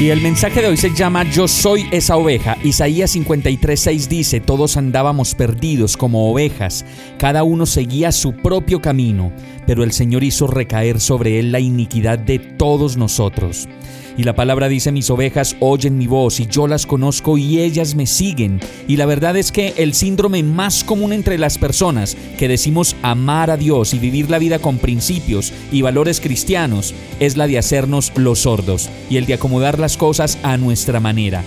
Y el mensaje de hoy se llama Yo soy esa oveja. Isaías 53:6 dice, Todos andábamos perdidos como ovejas, cada uno seguía su propio camino, pero el Señor hizo recaer sobre él la iniquidad de todos nosotros. Y la palabra dice, mis ovejas oyen mi voz y yo las conozco y ellas me siguen. Y la verdad es que el síndrome más común entre las personas que decimos amar a Dios y vivir la vida con principios y valores cristianos es la de hacernos los sordos y el de acomodar las cosas a nuestra manera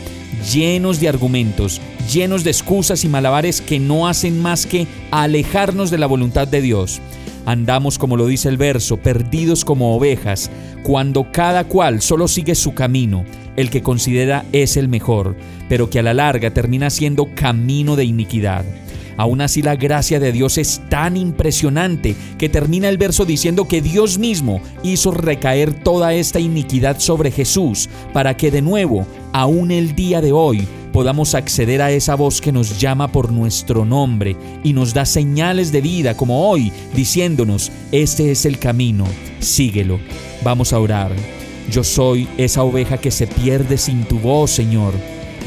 llenos de argumentos, llenos de excusas y malabares que no hacen más que alejarnos de la voluntad de Dios. Andamos, como lo dice el verso, perdidos como ovejas, cuando cada cual solo sigue su camino, el que considera es el mejor, pero que a la larga termina siendo camino de iniquidad. Aún así la gracia de Dios es tan impresionante que termina el verso diciendo que Dios mismo hizo recaer toda esta iniquidad sobre Jesús para que de nuevo, aún el día de hoy, podamos acceder a esa voz que nos llama por nuestro nombre y nos da señales de vida como hoy, diciéndonos, este es el camino, síguelo. Vamos a orar. Yo soy esa oveja que se pierde sin tu voz, Señor.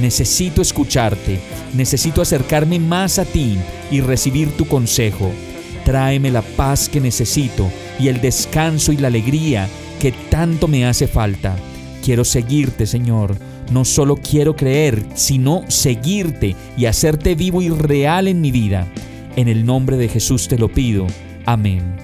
Necesito escucharte, necesito acercarme más a ti y recibir tu consejo. Tráeme la paz que necesito y el descanso y la alegría que tanto me hace falta. Quiero seguirte, Señor no solo quiero creer, sino seguirte y hacerte vivo y real en mi vida. En el nombre de Jesús te lo pido. Amén.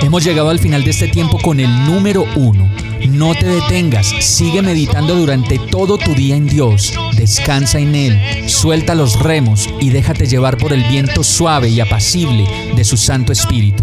Hemos llegado al final de este tiempo con el número uno. No te detengas, sigue meditando durante todo tu día en Dios, descansa en Él, suelta los remos y déjate llevar por el viento suave y apacible de su Santo Espíritu.